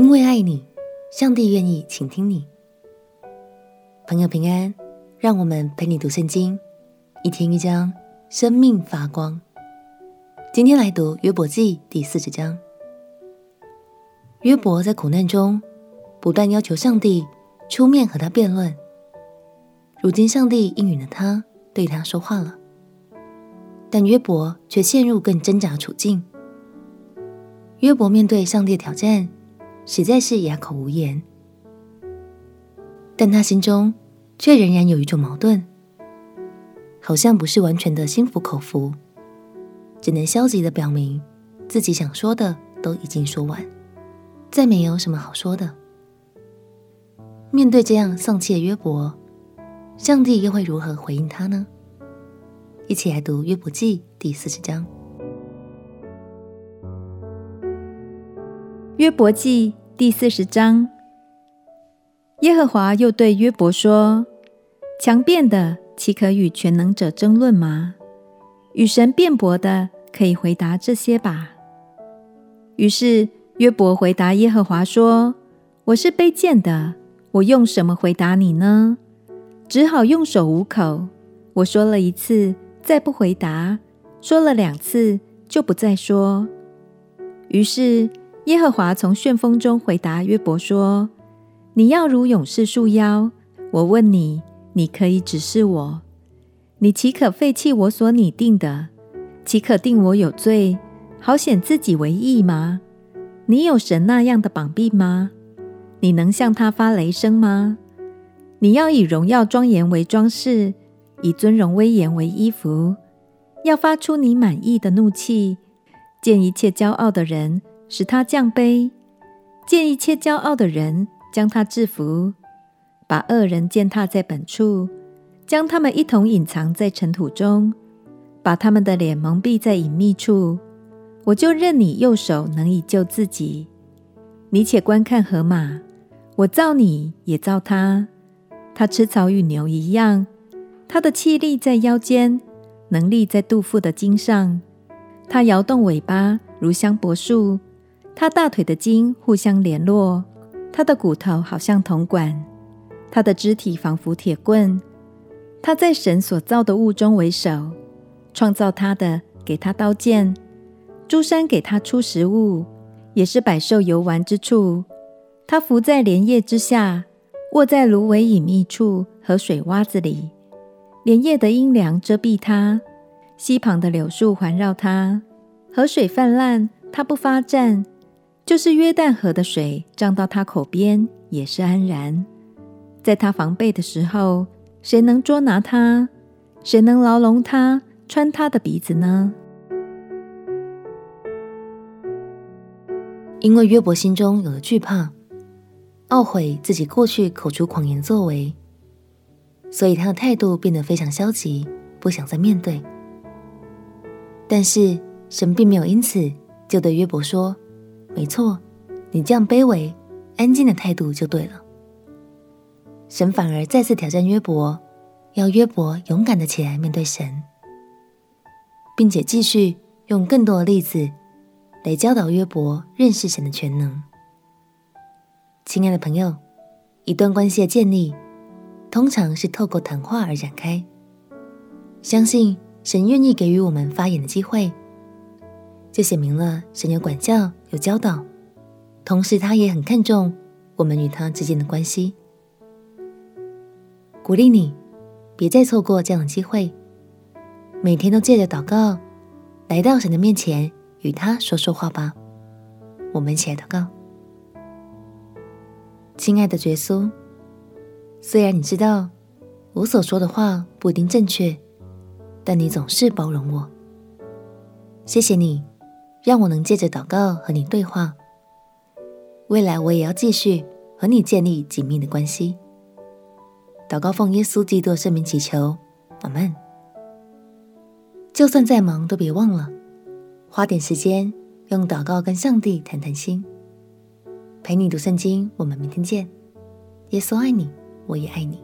因为爱你，上帝愿意倾听你。朋友平安，让我们陪你读圣经，一天一章，生命发光。今天来读约伯记第四十章。约伯在苦难中不断要求上帝出面和他辩论，如今上帝应允了他，对他说话了。但约伯却陷入更挣扎处境。约伯面对上帝的挑战，实在是哑口无言。但他心中却仍然有一种矛盾，好像不是完全的心服口服，只能消极的表明自己想说的都已经说完，再没有什么好说的。面对这样丧气的约伯，上帝又会如何回应他呢？一起来读约伯记第四十章。约伯记第四十章，耶和华又对约伯说：“强辩的岂可与全能者争论吗？与神辩驳的可以回答这些吧。”于是约伯回答耶和华说：“我是卑贱的，我用什么回答你呢？只好用手捂口。我说了一次。”再不回答，说了两次，就不再说。于是耶和华从旋风中回答约伯说：“你要如勇士束腰。我问你，你可以指示我。你岂可废弃我所拟定的？岂可定我有罪，好显自己为义吗？你有神那样的膀臂吗？你能向他发雷声吗？你要以荣耀庄严为装饰。”以尊荣威严为衣服，要发出你满意的怒气，见一切骄傲的人，使他降卑；见一切骄傲的人，将他制服；把恶人践踏在本处，将他们一同隐藏在尘土中，把他们的脸蒙蔽在隐秘处。我就任你右手能以救自己。你且观看河马，我造你也造他，他吃草与牛一样。他的气力在腰间，能力在肚腹的经上。他摇动尾巴如香柏树，他大腿的筋互相联络，他的骨头好像铜管，他的肢体仿佛铁棍。他在神所造的物中为首，创造他的给他刀剑，诸山给他出食物，也是百兽游玩之处。他伏在莲叶之下，卧在芦苇隐秘处和水洼子里。莲叶的阴凉遮蔽他，溪旁的柳树环绕他，河水泛滥，他不发战；就是约旦河的水涨到他口边，也是安然。在他防备的时候，谁能捉拿他？谁能牢笼他，穿他的鼻子呢？因为约伯心中有了惧怕，懊悔自己过去口出狂言作为。所以他的态度变得非常消极，不想再面对。但是神并没有因此就对约伯说：“没错，你这样卑微、安静的态度就对了。”神反而再次挑战约伯，要约伯勇敢的起来面对神，并且继续用更多的例子来教导约伯认识神的全能。亲爱的朋友，一段关系的建立，通常是透过谈话而展开。相信神愿意给予我们发言的机会，就写明了神有管教、有教导，同时他也很看重我们与他之间的关系。鼓励你，别再错过这样的机会，每天都借着祷告来到神的面前，与他说说话吧。我们一起来祷告，亲爱的耶稣。虽然你知道我所说的话不一定正确，但你总是包容我。谢谢你，让我能借着祷告和你对话。未来我也要继续和你建立紧密的关系。祷告奉耶稣基督圣名祈求，阿门。就算再忙，都别忘了花点时间用祷告跟上帝谈谈心。陪你读圣经，我们明天见。耶稣爱你。我也爱你。